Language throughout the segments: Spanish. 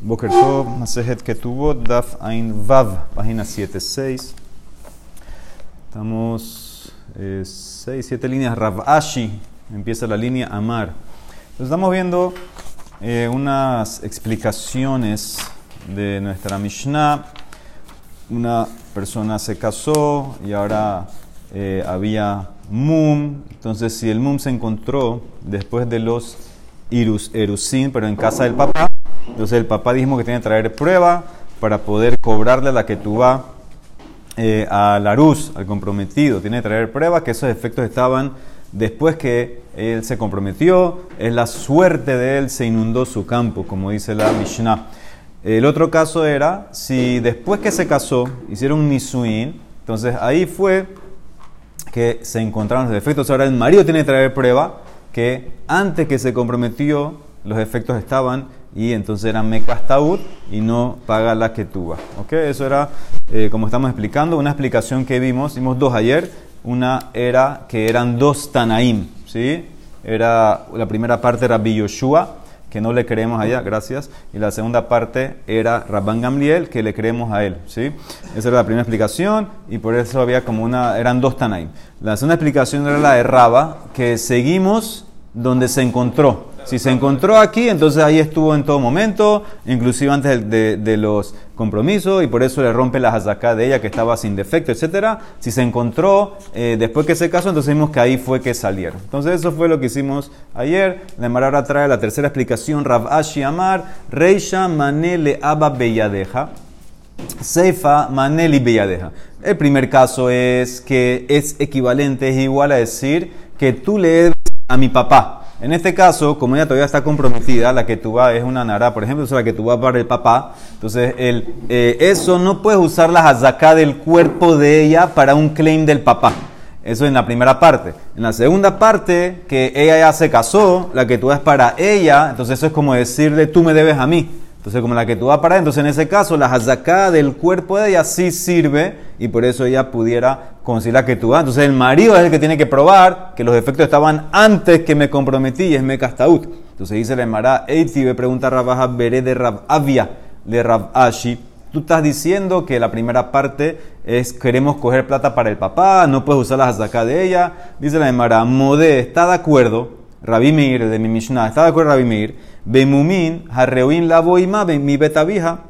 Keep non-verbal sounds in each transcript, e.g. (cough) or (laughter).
Boker Tov, Masejet tuvo Daf Ain Vav, página 7-6. Estamos 6, eh, 7 líneas. Rav Ashi, empieza la línea Amar. Estamos viendo eh, unas explicaciones de nuestra Mishnah. Una persona se casó y ahora eh, había Mum. Entonces, si el Mum se encontró después de los Irus, Erusin, pero en casa del papá, entonces el papá dijo que tiene que traer prueba para poder cobrarle la que tú vas eh, a la luz, al comprometido. Tiene que traer prueba que esos efectos estaban después que él se comprometió. Es la suerte de él, se inundó su campo, como dice la Mishnah. El otro caso era si después que se casó hicieron nisuin, entonces ahí fue que se encontraron los efectos. Ahora el marido tiene que traer prueba que antes que se comprometió los efectos estaban y entonces era Mekastaud y no paga la que tuva. ¿Ok? Eso era, eh, como estamos explicando, una explicación que vimos, vimos dos ayer. Una era que eran dos Tanaim, ¿sí? Era, la primera parte era Yoshua, que no le creemos allá, gracias. Y la segunda parte era Rabban Gamliel, que le creemos a él, ¿sí? Esa era la primera explicación y por eso había como una, eran dos Tanaim. La segunda explicación era la de Raba, que seguimos donde se encontró. Si se encontró aquí, entonces ahí estuvo en todo momento, inclusive antes de, los compromisos, y por eso le rompe la hazaká de ella que estaba sin defecto, etc. Si se encontró eh, después que se casó, entonces vimos que ahí fue que salieron. Entonces eso fue lo que hicimos ayer. La ahora trae la tercera explicación, Rav Ashi Amar, Reisha Manele Abba Beyadeja. Seifa Maneli Beyadeja. El primer caso es que es equivalente, es igual a decir que tú le a mi papá. En este caso, como ella todavía está comprometida, la que tú vas es una nara, por ejemplo, es la que tú vas para el papá, entonces el, eh, eso no puedes usar la hazaká del cuerpo de ella para un claim del papá. Eso en la primera parte. En la segunda parte, que ella ya se casó, la que tú vas para ella, entonces eso es como decirle, tú me debes a mí. Entonces, como la que tú vas para entonces en ese caso, la hazaká del cuerpo de ella sí sirve y por eso ella pudiera conseguir la que tú vas. Entonces, el marido es el que tiene que probar que los efectos estaban antes que me comprometí y es me castaut. Entonces, dice la Emara, Eiti, me pregunta Rabaja Beré de Rab Avia, de Rab Ashi. Tú estás diciendo que la primera parte es queremos coger plata para el papá, no puedes usar la hazaká de ella. Dice la Emara, Modé, ¿está de acuerdo? Rabbi Meir, de mi Mishnah, ¿está de acuerdo Rabbi Meir? Bemumin, harreuin la boima, mi betabija,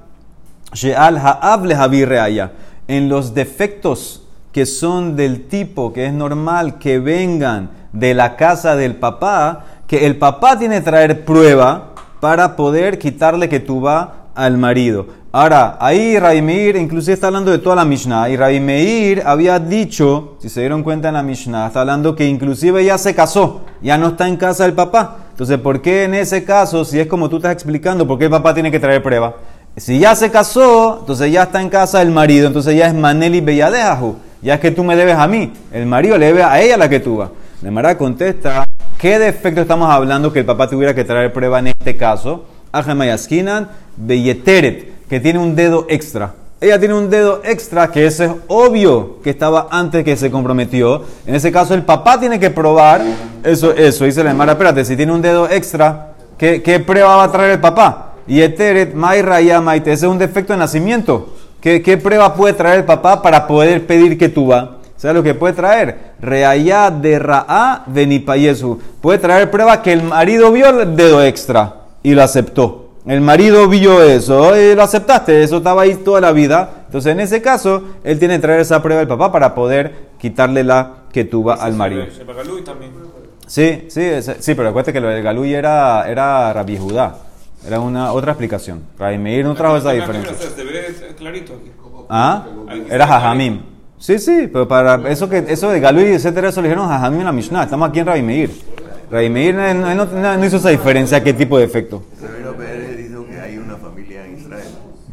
sheal ha'able reaya. En los defectos que son del tipo que es normal que vengan de la casa del papá, que el papá tiene que traer prueba para poder quitarle que tú va al marido. Ahora, ahí Raimir inclusive está hablando de toda la Mishnah. Y Raimir había dicho, si se dieron cuenta en la Mishnah, está hablando que inclusive ya se casó, ya no está en casa del papá. Entonces, ¿por qué en ese caso, si es como tú estás explicando, por qué el papá tiene que traer prueba? Si ya se casó, entonces ya está en casa del marido, entonces ya es Maneli Belladejahu. Ya es que tú me debes a mí. El marido le debe a ella la que tú vas. La Mara contesta, ¿qué defecto estamos hablando que el papá tuviera que traer prueba en este caso? Ajamayaskinan Beyeteret que tiene un dedo extra. Ella tiene un dedo extra que ese es obvio que estaba antes que se comprometió. En ese caso, el papá tiene que probar eso. Eso dice la hermana, espérate, si tiene un dedo extra, ¿qué, prueba va a traer el papá? Y eteret, maira y ese es un defecto de nacimiento. ¿Qué, ¿Qué, prueba puede traer el papá para poder pedir que tú va? ¿Sabes lo que puede traer? Reaya de Ra'a Benipayesu. Puede traer prueba que el marido vio el dedo extra y lo aceptó. El marido vio eso y lo aceptaste, eso estaba ahí toda la vida. Entonces, en ese caso, él tiene que traer esa prueba al papá para poder quitarle la que tuvo al marido. Sí, sí, sí, pero acuérdate que lo del Galuy era, era Rabbi Judá. Era una otra explicación. Rabbi Meir no trajo esa diferencia. ¿Ah? Era Jajamim. Sí, sí, pero para eso que eso de Galuy, etcétera, eso le dijeron Jajamim en la Mishnah. Estamos aquí en Rabbi Meir. Rabbi Meir no, no hizo esa diferencia, qué tipo de efecto.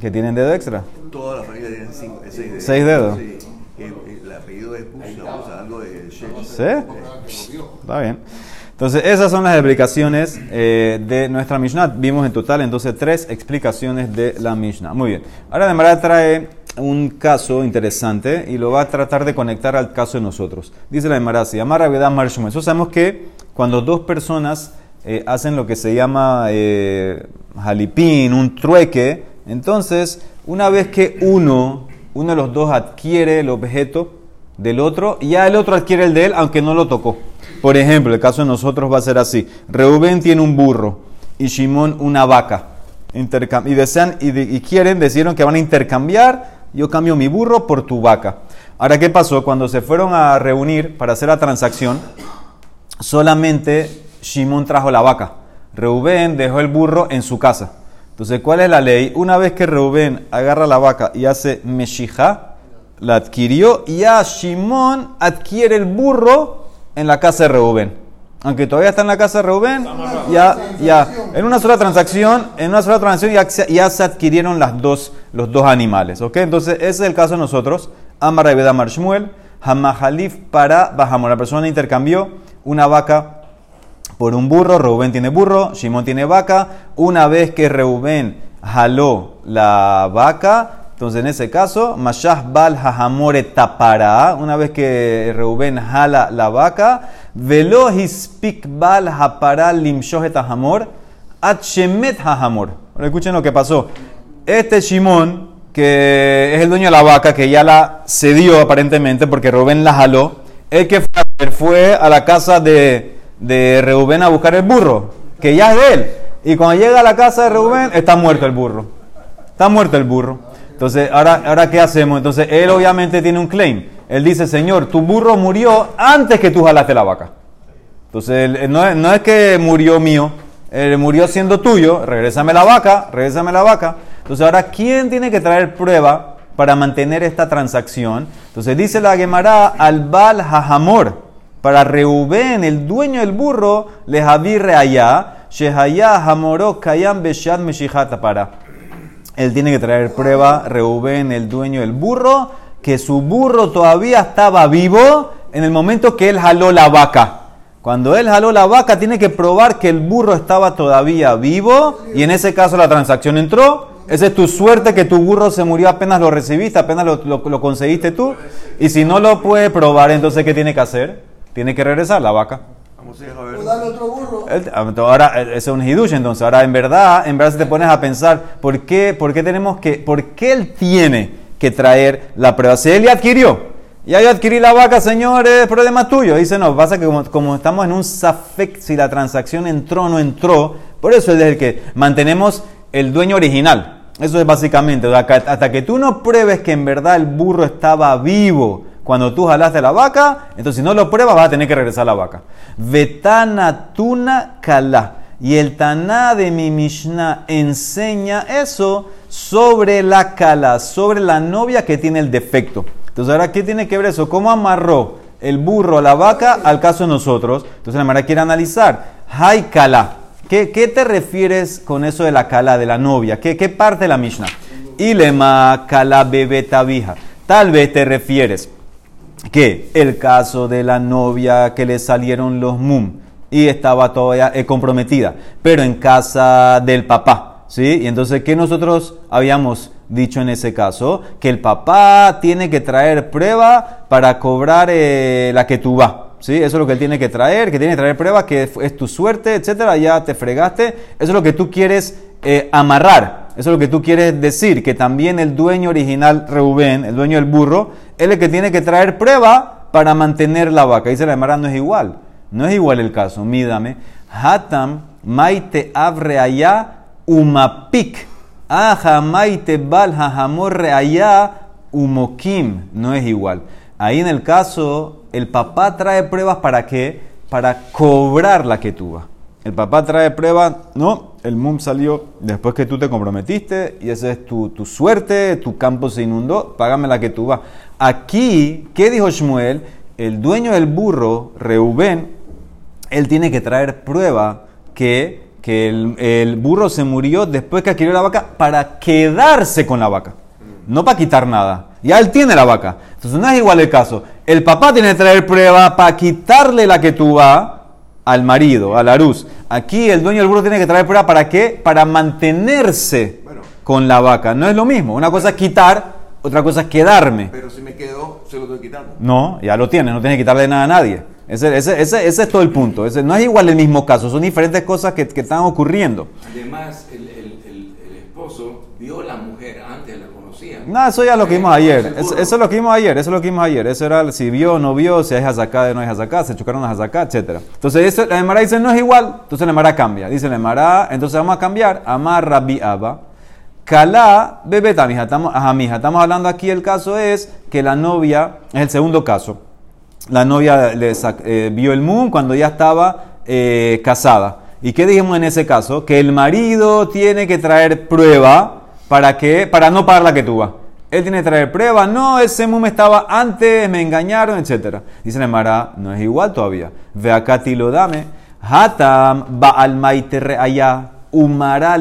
¿Que tienen dedo extra? Toda la familia tienen cinco, seis dedos. ¿Seis dedos? Sí. El apellido es Bush, algo de ¿Sí? Está bien. Entonces, esas son las explicaciones eh, de nuestra Mishnah. Vimos en total entonces tres explicaciones de la Mishnah. Muy bien. Ahora, de manera trae un caso interesante y lo va a tratar de conectar al caso de nosotros. Dice la Emara así, Amar Marshum. Eso sabemos que cuando dos personas eh, hacen lo que se llama eh, jalipín, un trueque, entonces una vez que uno, uno de los dos adquiere el objeto del otro, ya el otro adquiere el de él, aunque no lo tocó. Por ejemplo, el caso de nosotros va a ser así. Reuben tiene un burro y Shimón una vaca. Intercam- y desean quieren, decidieron que van a intercambiar. Yo cambio mi burro por tu vaca. Ahora, ¿qué pasó? Cuando se fueron a reunir para hacer la transacción, solamente Shimón trajo la vaca. Reubén dejó el burro en su casa. Entonces, ¿cuál es la ley? Una vez que Reubén agarra la vaca y hace meshija, la adquirió y ya Shimón adquiere el burro en la casa de Reubén. Aunque todavía está en la casa de Reubén, ya, ya, en una sola transacción, en una sola transacción ya, se- ya se adquirieron las dos, los dos animales, ¿ok? Entonces, ese es el caso de nosotros. Amar Marshmuel, Hamahalif para Bahamor. La persona intercambió una vaca por un burro, Reubén tiene burro, Shimón tiene vaca. Una vez que Reubén jaló la vaca, entonces en ese caso, Mashah Bal Hahamore Tapara, una vez que Reubén jala la vaca, Velo Hispik Bal Hapara Limshohet Hahamor, Achemet Hahamor. Ahora escuchen lo que pasó. Este Shimón, que es el dueño de la vaca, que ya la cedió aparentemente porque Reubén la jaló, el que fue a la casa de, de Reubén a buscar el burro, que ya es de él. Y cuando llega a la casa de Reubén, está muerto el burro. Está muerto el burro. Entonces, ahora, ahora ¿qué hacemos? Entonces, él obviamente tiene un claim. Él dice, Señor, tu burro murió antes que tú jalaste la vaca. Entonces, no, es, no es que murió mío, él murió siendo tuyo, regrésame la vaca, regrésame la vaca. Entonces, ahora, ¿quién tiene que traer prueba para mantener esta transacción? Entonces, dice la Gemara al Bal Hajamor, para Reubén, el dueño del burro, le javirre allá, Shehaya Hamoró Kayam Beshad Meshijata para. Él tiene que traer prueba, Reubén, el dueño del burro, que su burro todavía estaba vivo en el momento que él jaló la vaca. Cuando él jaló la vaca, tiene que probar que el burro estaba todavía vivo y en ese caso la transacción entró. Esa es tu suerte que tu burro se murió apenas lo recibiste, apenas lo, lo- lo conseguiste tú. Y si no lo puede probar, entonces ¿qué tiene que hacer? Tiene que regresar la vaca. Vamos a ver. O darle otro burro. El- Ahora, eh, ese es un hidush, entonces. Ahora, en verdad, en verdad, si te pones a pensar, ¿por qué, por qué tenemos que, por qué él tiene que traer la prueba? Si él ya adquirió, ya yo adquirí la vaca, señor, es problema tuyo. Dice, no, pasa que como, como estamos en un safek, si la transacción entró o no entró, por eso es el que mantenemos el dueño original. Eso es básicamente, o sea, que hasta que tú no pruebes que en verdad el burro estaba vivo cuando tú jalaste la vaca, entonces si no lo pruebas vas a tener que regresar la vaca. Vetana tuna kala. Y el Taná de mi Mishnah enseña eso sobre la kala, sobre la novia que tiene el defecto. Entonces, ahora, ¿qué tiene que ver eso? ¿Cómo amarró el burro a la vaca al caso de nosotros? Entonces, la Mara quiere analizar. Hay kala. ¿Qué, te refieres con eso de la kala, de la novia? ¿Qué, parte de la Mishnah? Ilema kala bebe tabija. Tal vez te refieres que el caso de la novia que le salieron los mum y estaba todavía eh, comprometida, pero en casa del papá, ¿sí? Y entonces, ¿qué nosotros habíamos dicho en ese caso? Que el papá tiene que traer prueba para cobrar eh, la que tú vas. ¿Sí? Eso es lo que él tiene que traer, que tiene que traer prueba, que es, es tu suerte, etcétera, ya te fregaste. Eso es lo que tú quieres eh, amarrar. Eso es lo que tú quieres decir, que también el dueño original, Reubén, el dueño del burro, es el que tiene que traer prueba para mantener la vaca. Dice la Gemara, no es igual. No es igual el caso. Mídame. Hatam maite abre allá umapik. Aja maite bal hajamorre allá umokim. No es igual. Ahí en el caso, el papá trae pruebas para qué? Para cobrar la que tuva. El papá trae pruebas, no, el mum salió después que tú te comprometiste y esa es tu, tu suerte, tu campo se inundó, págame la que tú vas. Aquí, ¿qué dijo Shmuel? El dueño del burro, Reubén, él tiene que traer prueba que, que el, el burro se murió después que adquirió la vaca para quedarse con la vaca, no para quitar nada. Ya él tiene la vaca. Entonces no es igual el caso. El papá tiene que traer prueba para quitarle la que tú vas al marido, a la luz. Aquí el dueño del burro tiene que traer prueba para qué? Para mantenerse Bueno. con la vaca. No es lo mismo. Una cosa es quitar, otra cosa es quedarme. Pero si me quedo, se lo estoy quitando. No, ya lo tiene, no tiene que quitarle nada a nadie. Ese, ese- ese- ese es todo el punto. Ese, no es igual el mismo caso, son diferentes cosas que, que están ocurriendo. Además, el, el- esposo vio la mujer antes, la conocía. No, eso ya lo que vimos Eh, ayer. seguro. Eso, eso es lo que vimos ayer. Eso es lo que vimos ayer. Eso era si vio o no vio, si hay hazaká no hay hazaká, se chocaron las hazaká, etc. Entonces, eso, la Emara dice no es igual. Entonces, la Emara cambia. Dice la Emara, entonces vamos a cambiar. Amar Rabbi Abba. Kalá bebeta, mija. Estamos, ajá, mija. Estamos hablando aquí, el caso es que la novia, es el segundo caso. La novia le eh, vio el moon cuando ya estaba eh, casada. ¿Y qué dijimos en ese caso? Que el marido tiene que traer prueba para que para no pagar la que tuvo. Él tiene que traer prueba. No, ese moon estaba antes, me engañaron, etc. Dice la Mara, no es igual todavía. Ve acá, lo dame. Hatam ba'al maitere allá. Umara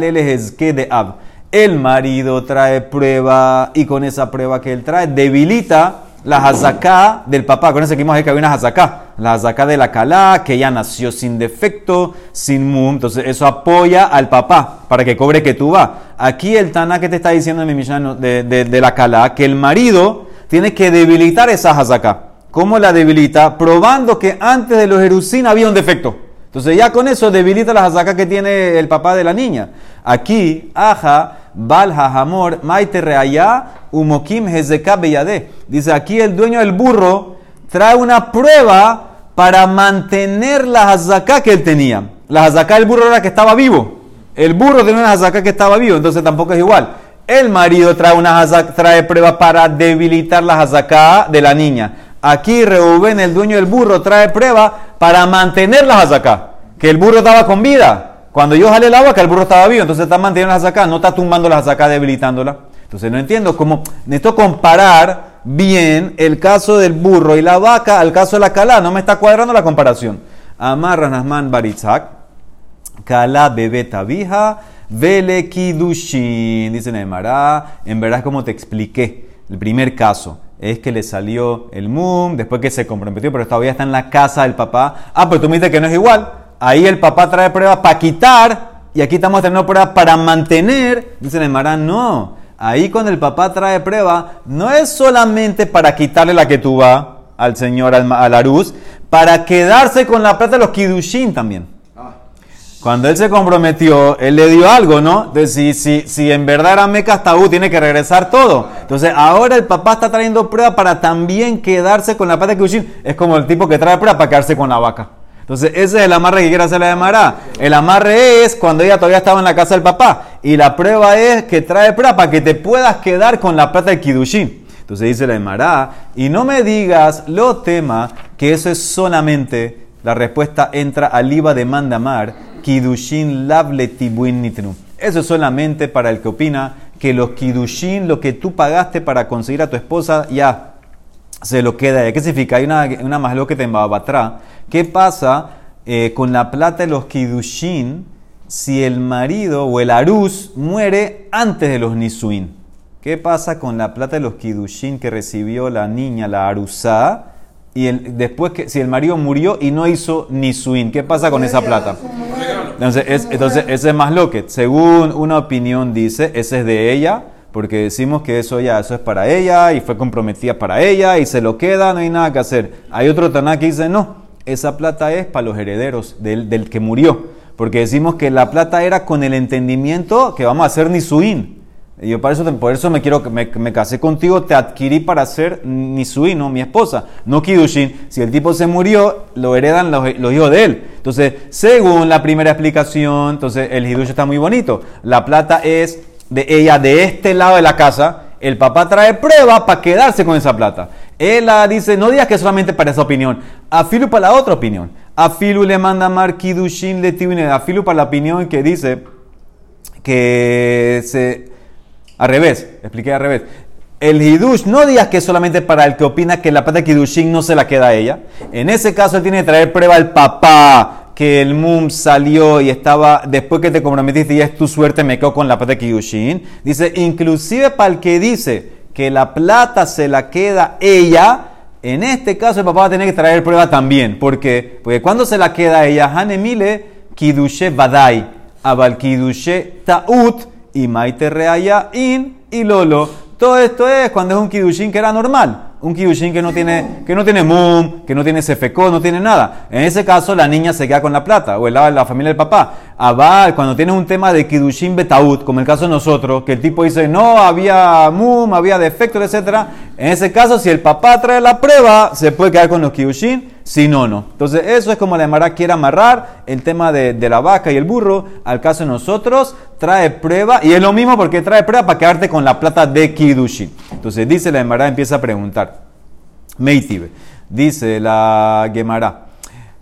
que de ab. El marido trae prueba y con esa prueba que él trae debilita la hazaká del papá. Con eso que vimos ahí que había una hazaká. La hazaká de la calá, que ella nació sin defecto, sin mum. Entonces eso apoya al papá para que cobre que tú vas. Aquí el Tana que te está diciendo en mi Mishnah de- de la calá, que el marido tiene que debilitar esa hazaká. ¿Cómo la debilita? Probando que antes de los Jerusín había un defecto. Entonces ya con eso debilita la hazaká que tiene el papá de la niña. Aquí, aja, bal hamor, maite reaya, umokim hezeka beyade. Dice aquí el dueño del burro trae una prueba para mantener la hazaká que él tenía. La hazaká del burro era que estaba vivo. El burro tenía una hazaká que estaba vivo, entonces tampoco es igual. El marido trae una trae prueba para debilitar la hazaká de la niña. Aquí Reuben, el dueño del burro, trae prueba para mantener la hazaká. Que el burro estaba con vida. Cuando yo jalé el agua, que el burro estaba vivo. Entonces está manteniendo la hazaká, no está tumbando la hazaká, debilitándola. Entonces no entiendo cómo. Necesito comparar bien el caso del burro y la vaca al caso de la calá. No me está cuadrando la comparación. Amarra Nasman Baritzak. Kala bebé tabija, vele kidushin. Dice Neymar, en verdad es como te expliqué. El primer caso es que le salió el mum, después que se comprometió, pero todavía está en la casa del papá. Ah, pero tú me dices que no es igual. Ahí el papá trae pruebas para quitar y aquí estamos teniendo pruebas para mantener. Dice Neymar, no. Ahí cuando el papá trae prueba, no es solamente para quitarle la que tú vas al señor, al, al Arús, para quedarse con la plata de los kidushin también. Ah, Cuando él se comprometió, él le dio algo, ¿no? Entonces, si, si, si en verdad era Meca tabú, tiene que regresar todo. Entonces, ahora el papá está trayendo prueba para también quedarse con la plata de Kidushin. Es como el tipo que trae prueba para quedarse con la vaca. Entonces, ese es el amarre que quiere hacer la de Mará. El amarre es cuando ella todavía estaba en la casa del papá. Y la prueba es que trae prueba para que te puedas quedar con la plata de Kidushin. Entonces dice la de Mará, y no me digas, lo tema, que eso es solamente la respuesta entra al IVA de Mandamar, Kidushin Lable Tibuin Nitnu. Eso es solamente para el que opina que los Kidushin, lo que tú pagaste para conseguir a tu esposa, ya se lo queda. ¿Qué significa? Hay una, una más lo que te embabatra. ¿Qué pasa eh, con la plata de los Kidushin si el marido o el Arús muere antes de los Nisuin? ¿Qué pasa con la plata de los Kidushin que recibió la niña, la Arusá? Y el- después que, si el marido murió y no hizo Nisuin, ¿qué pasa con esa plata? Entonces, es, entonces ese es más lo que, según una opinión dice, ese es de ella, porque decimos que eso ya, eso es para ella y fue comprometida para ella y se lo queda, no hay nada que hacer. Hay otro Taná que dice, no, esa plata es para los herederos del, del que murió, porque decimos que la plata era con el entendimiento que vamos a hacer Nisuin. Y yo por eso, por eso me quiero me, me casé contigo, te adquirí para ser Nisui, no mi esposa, no Kidushin. Si el tipo se murió, lo heredan los, los hijos de él. Entonces, según la primera explicación, entonces el Hidush está muy bonito. La plata es de ella de este lado de la casa. El papá trae prueba para quedarse con esa plata. Ella dice, no digas que solamente para esa opinión. A Filu para la otra opinión. A Filu le manda mar Kidushin le tibine. A Filu para la opinión que dice que se al revés, expliqué al revés. El hidush, no digas que es solamente para el que opina que la plata de kidushin no se la queda a ella. En ese caso, él tiene que traer prueba al papá que el mum salió y estaba, después que te comprometiste y es tu suerte, me quedo con la plata de kidushin. Dice, inclusive para el que dice que la plata se la queda ella, en este caso el papá va a tener que traer prueba también. ¿Por qué? Porque cuando se la queda ella, Hanemile kidushe badai, abal kidushe ta'ut, y Maite Reaya In y Lolo. Todo esto es cuando es un Kidushin que era normal. Un kiddushin que no tiene, que no tiene mum, que no tiene sefecó, no tiene nada. En ese caso, la niña se queda con la plata, o el la familia del papá. Abal, cuando tienes un tema de kiddushin betaut, como el caso de nosotros, que el tipo dice, no, había mum, había defectos, etc. En ese caso, si el papá trae la prueba, se puede quedar con los kiddushin si no, no. Entonces, eso es como la Emara quiere amarrar el tema de, la vaca y el burro. Al caso de nosotros, trae prueba, y es lo mismo porque trae prueba para quedarte con la plata de Kidushin. Entonces, dice la Emara, empieza a preguntar. Meitibe, dice la Gemara.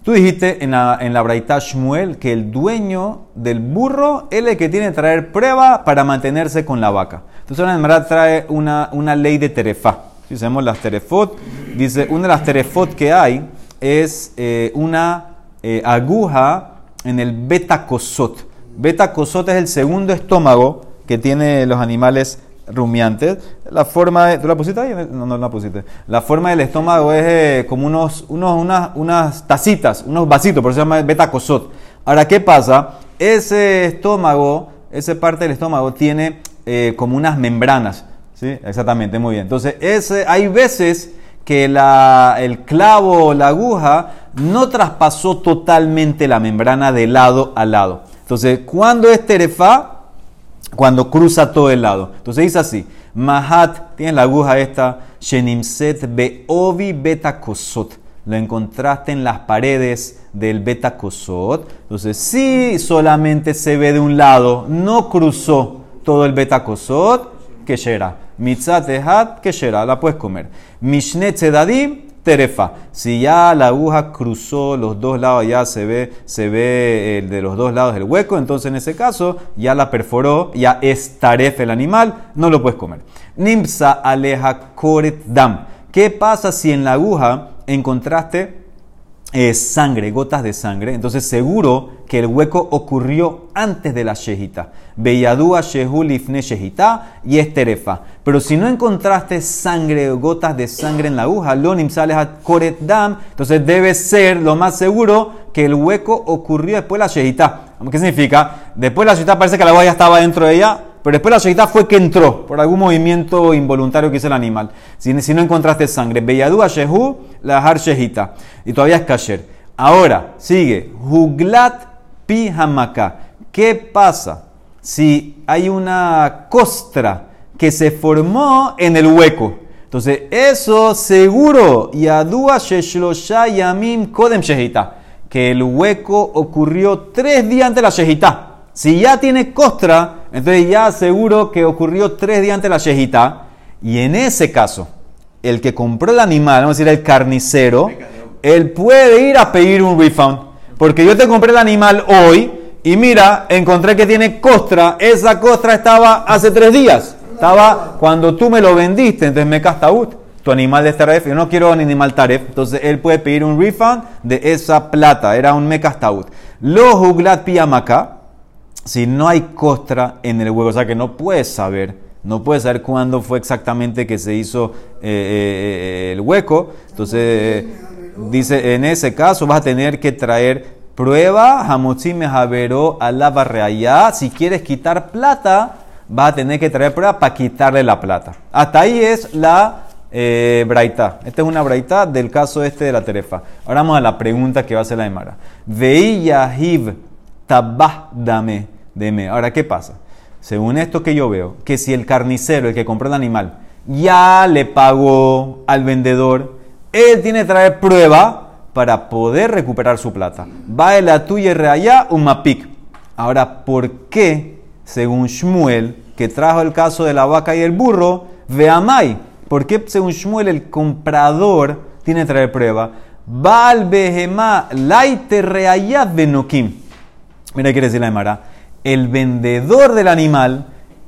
Tú dijiste en la, en la Braita Shmuel que el dueño del burro es el que tiene que traer prueba para mantenerse con la vaca. Entonces, la Gemara trae una, una ley de terefa. Si sabemos las terefot, dice, una de las terefot que hay es eh, una eh, aguja en el betacosot. Betacosot es el segundo estómago que tienen los animales rumiantes. La forma de, ¿Tú la pusiste ahí? No, no la pusiste. La forma del estómago es eh, como unos, unos, unas, unas tacitas, unos vasitos, por eso se llama betacosot. Ahora, ¿qué pasa? Ese estómago, esa parte del estómago tiene como unas membranas. ¿Sí? Exactamente, muy bien. Entonces, ese, hay veces que el clavo o la aguja no traspasó totalmente la membrana de lado a lado. Entonces, cuando es terefa? Cuando cruza todo el lado. Entonces dice así, Mahat, tiene la aguja esta, Shenimset Beovi Beta Kosot. Lo encontraste en las paredes del Beta Kosot. Entonces, si solamente se ve de un lado, no cruzó todo el Beta Kosot, que será. Mitzat Ehat, será, la puedes comer. Mishne Tzedadim, terefa. Si ya la aguja cruzó los dos lados, ya se ve, se ve el de los dos lados del hueco, entonces en ese caso ya la perforó, ya es taref el animal, no lo puedes comer. Nimsa aleja koret dam. ¿Qué pasa si en la aguja encontraste eh, sangre, gotas de sangre? Entonces seguro que el hueco ocurrió antes de la shejita. Beyadúa Shehul Ifne Shehita y es terefa. Pero si no encontraste sangre o gotas de sangre en la aguja, Lonim sales a Koret Dam, entonces debe ser lo más seguro que el hueco ocurrió después de la Shehita. ¿Qué significa? Después de la Shehita parece que la aguja ya estaba dentro de ella, pero después de la Shehita fue que entró por algún movimiento involuntario que hizo el animal. Si, no encontraste sangre, Beyadúa Shehu, la Har Shehita. Y todavía es Kasher. Ahora, sigue, Juglat Pi Hamaka. ¿Qué pasa? si hay una costra que se formó en el hueco. Entonces, eso seguro, Yadua Sheshlosha Yamim Kodem Shehita, que el hueco ocurrió tres días antes de la Shehita. Si ya tiene costra, entonces ya seguro que ocurrió tres días antes de la Shehita. Y en ese caso, el que compró el animal, vamos a decir el carnicero, él puede ir a pedir un refund. Porque yo te compré el animal hoy, y mira, encontré que tiene costra. Esa costra estaba hace tres días. Estaba cuando tú me lo vendiste, entonces me castaut. Tu animal de taref, yo no quiero un animal taref, entonces él puede pedir un refund de esa plata, era un mecastaut. Lo juglat piamaka, si no hay costra en el huevo, o sea que no puedes saber, no puedes saber cuándo fue exactamente que se hizo eh, eh, eh, el hueco, entonces dice, en ese caso vas a tener que traer Prueba, Hamotzi Mejaveró alaba reayá. Si quieres quitar plata, vas a tener que traer prueba para quitarle la plata. Hasta ahí es la eh, braita. Esta es una braita del caso este de la terefa. Ahora vamos a la pregunta que va a hacer la Emara. Veí tabah dame. Ahora, ¿qué pasa? Según esto que yo veo, que si el carnicero, el que compró el animal, ya le pagó al vendedor, él tiene que traer prueba para poder recuperar su plata. Va la tuya reallá un mapik. Ahora, ¿por qué, según Shmuel, que trajo el caso de la vaca y el burro, veamai? ¿Por qué, según Shmuel, el comprador tiene que traer prueba? Va al behemá laite reallá benokim. Mira, quiere decir la Emara. El vendedor del animal,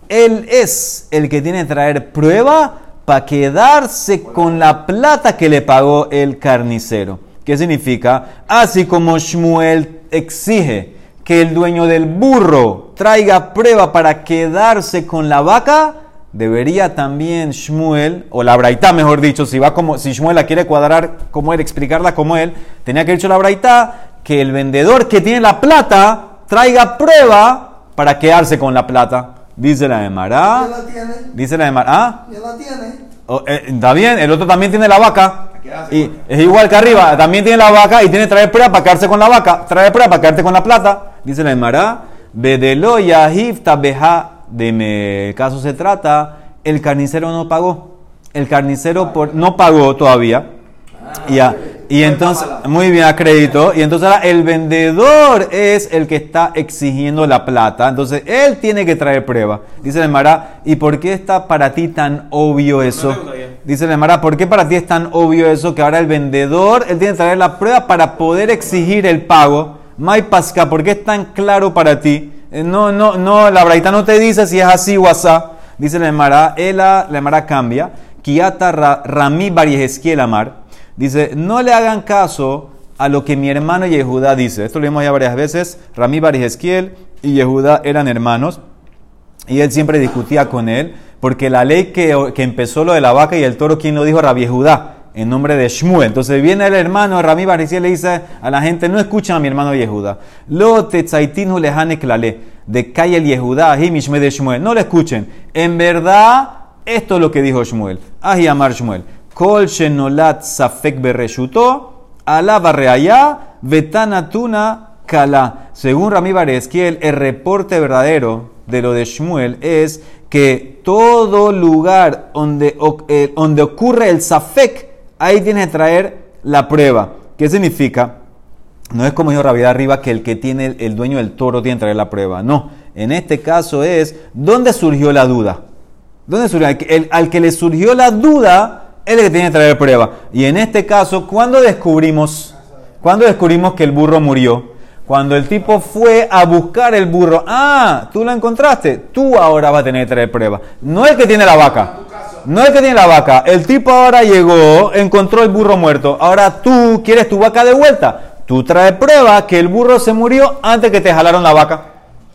él es el que tiene que traer prueba para quedarse con la plata que le pagó el carnicero. ¿Qué significa? Así como Shmuel exige que el dueño del burro traiga prueba para quedarse con la vaca, debería también Shmuel, o la Braita mejor dicho, si, va como, si Shmuel la quiere cuadrar como él, explicarla como él, tenía que haber dicho la Braita que el vendedor que tiene la plata traiga prueba para quedarse con la plata. Dice la de Mará. ¿Ya la tiene? Dice la de Mará. ¿Ya la tiene? Oh, eh, está bien, el otro también tiene la vaca. Quedarse Y es igual que arriba, también tiene la vaca y tiene que traer prueba para quedarse con la vaca. Trae prueba para quedarte con la plata. Dice la Emara, Bedelo Yahiv Tabeja de me. El caso se trata, el carnicero no pagó. El carnicero por- no pagó todavía. Ya. Y entonces, muy bien, a crédito. Y entonces ahora el vendedor es el que está exigiendo la plata. Entonces él tiene que traer prueba. Dice la Emara, ¿y por qué está para ti tan obvio eso? Dice la Emara, ¿por qué para ti es tan obvio eso que ahora el vendedor, él tiene que traer la prueba para poder exigir el pago? May Pasca, ¿por qué es tan claro para ti? Eh, No, no, no, la braita no te dice si es así o asá. Dice la Emara, ela, la Emara cambia. Kiata ra, Rami Barieskiel Amar. Dice, no le hagan caso a lo que mi hermano Yehudá dice. Esto lo vimos ya varias veces. Rami Barieskiel y Yehudá eran hermanos. Y él siempre discutía con él, porque la ley que, que empezó lo de la vaca y el toro, ¿quién lo dijo? Rabbi Judá, en nombre de Shmuel. Entonces viene el hermano, Rabbi Barisiel le dice a la gente, no escuchen a mi hermano Yehuda. Lo tetzaitinu lehane klale, de Kayel Yehuda, y Mishme de Shmuel. No le escuchen. En verdad, esto es lo que dijo Shmuel. Ahi amar Shmuel. Kol shenolat safek bereshuto, alaba reaya, vetanatuna Kala. Según Rami Barezquiel, el reporte verdadero de lo de Shmuel es que todo lugar donde, eh, donde ocurre el Safek, ahí tienes que traer la prueba. ¿Qué significa? No es como dijo Rabbi de arriba que el que tiene el, dueño del toro tiene que traer la prueba. No, en este caso es ¿dónde surgió la duda? ¿Dónde surgió? Al que le surgió la duda, él es que tiene que traer prueba. Y en este caso, ¿cuándo descubrimos? ¿Cuándo descubrimos que el burro murió? Cuando el tipo fue a buscar el burro. Ah, tú lo encontraste. Tú ahora vas a tener que traer prueba. No el que tiene la vaca. No el que tiene la vaca. El tipo ahora llegó, encontró el burro muerto. Ahora tú quieres tu vaca de vuelta. Tú traes prueba que el burro se murió antes que te jalaron la vaca.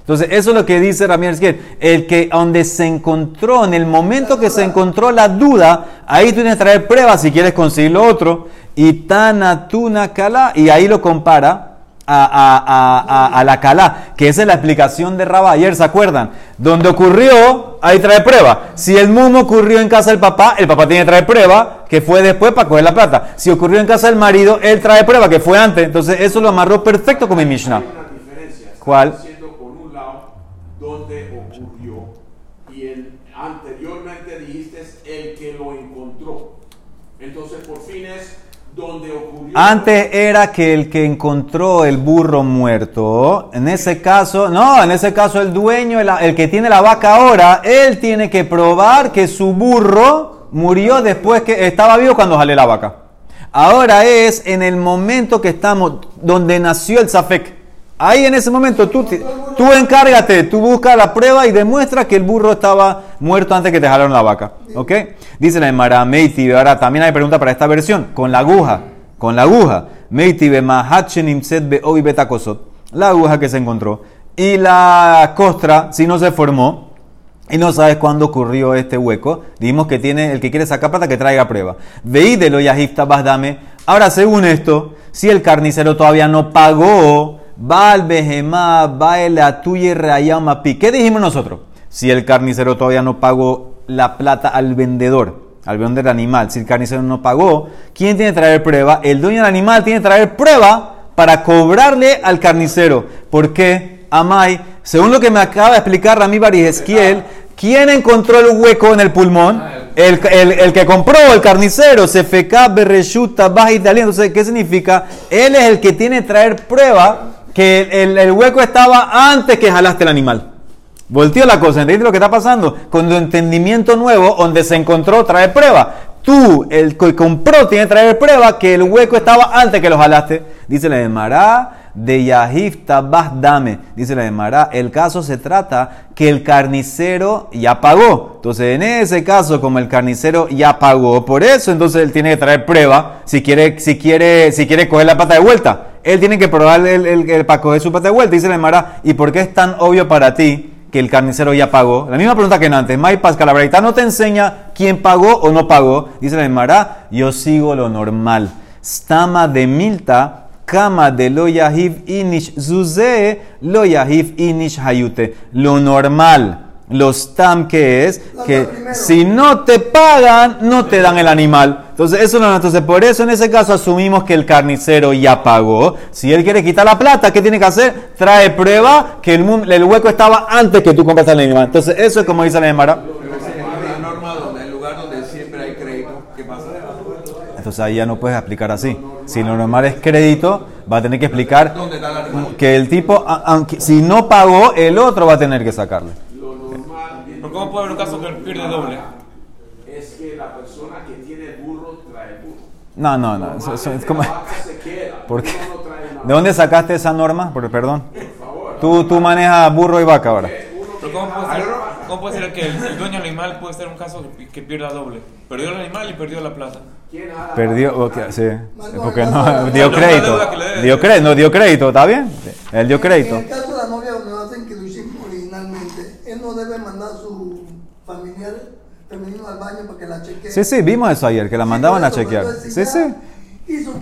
Entonces, eso es lo que dice Ramírez. El que donde se encontró, en el momento que se encontró la duda, ahí tú tienes que traer pruebas si quieres conseguir lo otro. Y tanatuna kala, y ahí lo compara a, a- a- la calá, que esa es la explicación de Rabba ayer, ¿se acuerdan? Donde ocurrió, ahí trae prueba. Si el mumo ocurrió en casa del papá, el papá tiene que traer prueba, que fue después para coger la plata. Si ocurrió en casa del marido, él trae prueba, que fue antes. Entonces, eso lo amarró perfecto con mi Mishnah. ¿Cuál? diciendo por un lado dónde ocurrió y el anteriormente dijiste el que lo encontró. Entonces por fin es donde ocurrió. Antes era que el que encontró el burro muerto, en ese caso, no, en ese caso el dueño, el, el que tiene la vaca ahora, él tiene que probar que su burro murió después que estaba vivo cuando jalé la vaca. Ahora es en el momento que estamos, donde nació el Zafek. Ahí en ese momento tú, tú encárgate, tú buscas la prueba y demuestra que el burro estaba muerto antes que te jalaron la vaca. ¿Ok? Dice la Emara, Meiti, ahora también hay pregunta para esta versión, con la aguja, con la aguja. Meiti be. La aguja que se encontró. Y la costra, si no se formó, y no sabes cuándo ocurrió este hueco, dijimos que tiene el que quiere sacar plata que traiga prueba. Veí de lo. Ahora, según esto, si el carnicero todavía no pagó, va al behemá, va el atuye rayama pi. ¿Qué dijimos nosotros? Si el carnicero todavía no pagó la plata al vendedor, al vendedor del animal, si el carnicero no pagó, ¿quién tiene que traer prueba? El dueño del animal tiene que traer prueba para cobrarle al carnicero. ¿Por qué? Amai, según lo que me acaba de explicar Rami Esquiel, ¿quién encontró el hueco en el pulmón? El, el- el que compró, el carnicero, se feca, berreshuta, baja italiano. Entonces, ¿qué significa? Él es el que tiene que traer prueba que el, hueco estaba antes que jalaste el animal. Volteó la cosa, ¿entendiste lo que está pasando? Con tu entendimiento nuevo, donde se encontró, trae prueba. Tú, el que compró, tiene que traer prueba que el hueco estaba antes que lo jalaste. Dice la de Mará, de Yahif Tabah Dame. Dice la de Mará, el caso se trata que el carnicero ya pagó. Entonces, en ese caso, como el carnicero ya pagó, por eso, entonces él tiene que traer prueba si quiere, si quiere, si quiere coger la pata de vuelta. Él tiene que probar el, el- el- para coger su pata de vuelta. Dice la de Mará, ¿y por qué es tan obvio para ti? que el carnicero ya pagó. La misma pregunta que antes. La verdad no te enseña quién pagó o no pagó. Dice la Emara, yo sigo lo normal. Stama de Milta, Kama de lo inish zuze, lo inish hayute. Lo normal, Los tam que es que si no te pagan, no te dan el animal. Entonces, eso no, entonces por eso en ese caso asumimos que el carnicero ya pagó. Si él quiere quitar la plata, ¿qué tiene que hacer? Trae prueba que el, mu- el hueco estaba antes que tú compraste el animal. Entonces, eso es como dice la Gemara. Pero esa es la norma donde el lugar donde siempre hay crédito, ¿qué pasa? Entonces ahí ya no puedes explicar así. Si lo normal es crédito, va a tener que explicar que el tipo, aunque si no pagó, el otro va a tener que sacarle. Lo normal Pero ¿cómo puede haber un caso que pierde doble? es que la persona que tiene burro trae burro. No, no, no. eso- eso es como- La vaca se queda. (laughs) ¿Por qué? ¿De dónde sacaste esa norma? Por, perdón. Tú, tú manejas burro y vaca ahora. Pero ¿cómo puede ser, cómo puede ser que el, el dueño del animal puede ser un caso que, que pierda doble? Perdió el animal y perdió la plata. ¿Quién ha Perdió, ok, sí. Porque no, dio crédito. Dio crédito, no dio crédito, ¿está bien? Él dio En crédito. el caso de la novia donde hacen que lo hicimos originalmente, él no debe mandar a su femenino al baño para que la chequee. Sí, sí, vimos eso ayer, que la mandaban a Sí, chequear. Sí, sí. Hizo.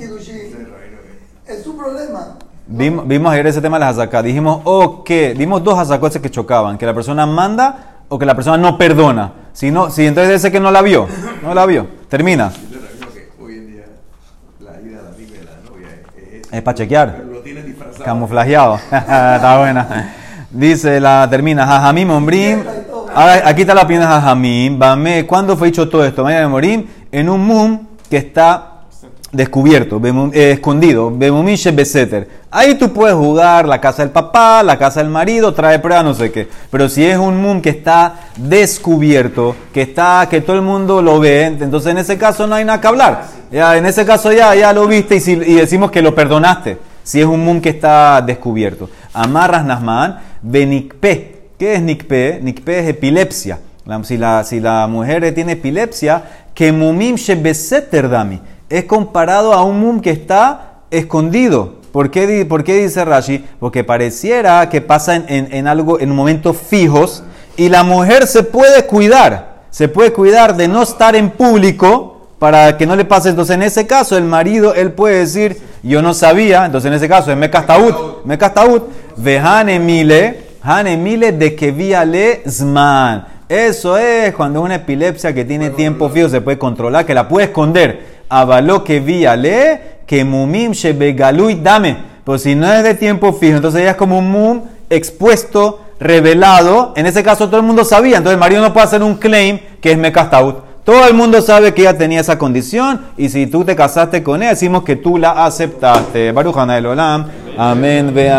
Es su problema. Vimos, vimos ayer ese tema de las hazaká. Dijimos, o que, dimos dos hazakotes que chocaban, que la persona manda o que la persona no perdona. Si no, si entonces ese que no la vio, no la vio. Termina. Yo creo que hoy en día la ida a la amiga de la novia es, para chequear. pero lo tienes disfrazado. Camuflajeado. (laughs) está buena. Dice la termina, Jajamim Ombrim. Ahora, aquí está la de Jajamim. Bame, ¿cuándo fue dicho todo esto? Mañana Morim, en un mum que está descubierto, eh, escondido. Bemumim Beseter. Ahí tú puedes jugar la casa del papá, la casa del marido, trae prueba, no sé qué. Pero si es un mum que está descubierto, que está, que todo el mundo lo ve, entonces en ese caso no hay nada que hablar. Ya, en ese caso ya, ya lo viste y, si- y decimos que lo perdonaste. Si es un mum que está descubierto. Amarras Nasman, Benikpe. ¿Qué es Nikpe? Nikpe es epilepsia. La- si, la, si la mujer tiene epilepsia, que mumim shebeseter dami. Es comparado a un mum que está escondido. ¿Por qué, por qué dice Rashi? Porque pareciera que pasa en, en- en algo, en momentos fijos, y la mujer se puede cuidar. Se puede cuidar de no estar en público para que no le pase. Entonces, en ese caso, el marido, él puede decir, yo no sabía. Entonces, en ese caso, es Mekastaut. Mekastaut. Vejane mile. Hane mile de que le zman. Eso es cuando una epilepsia que tiene tiempo fijo se puede controlar, que la puede esconder. Avaló que le que mumim shebegalui dame. Pero si no es de tiempo fijo, entonces ella es como un mum expuesto, revelado. En ese caso todo el mundo sabía. Entonces el marido no puede hacer un claim que es Mekastaut. Todo el mundo sabe que ella tenía esa condición y si tú te casaste con ella, decimos que tú la aceptaste. Baruch Hanay Olam. Amén. Ve amén.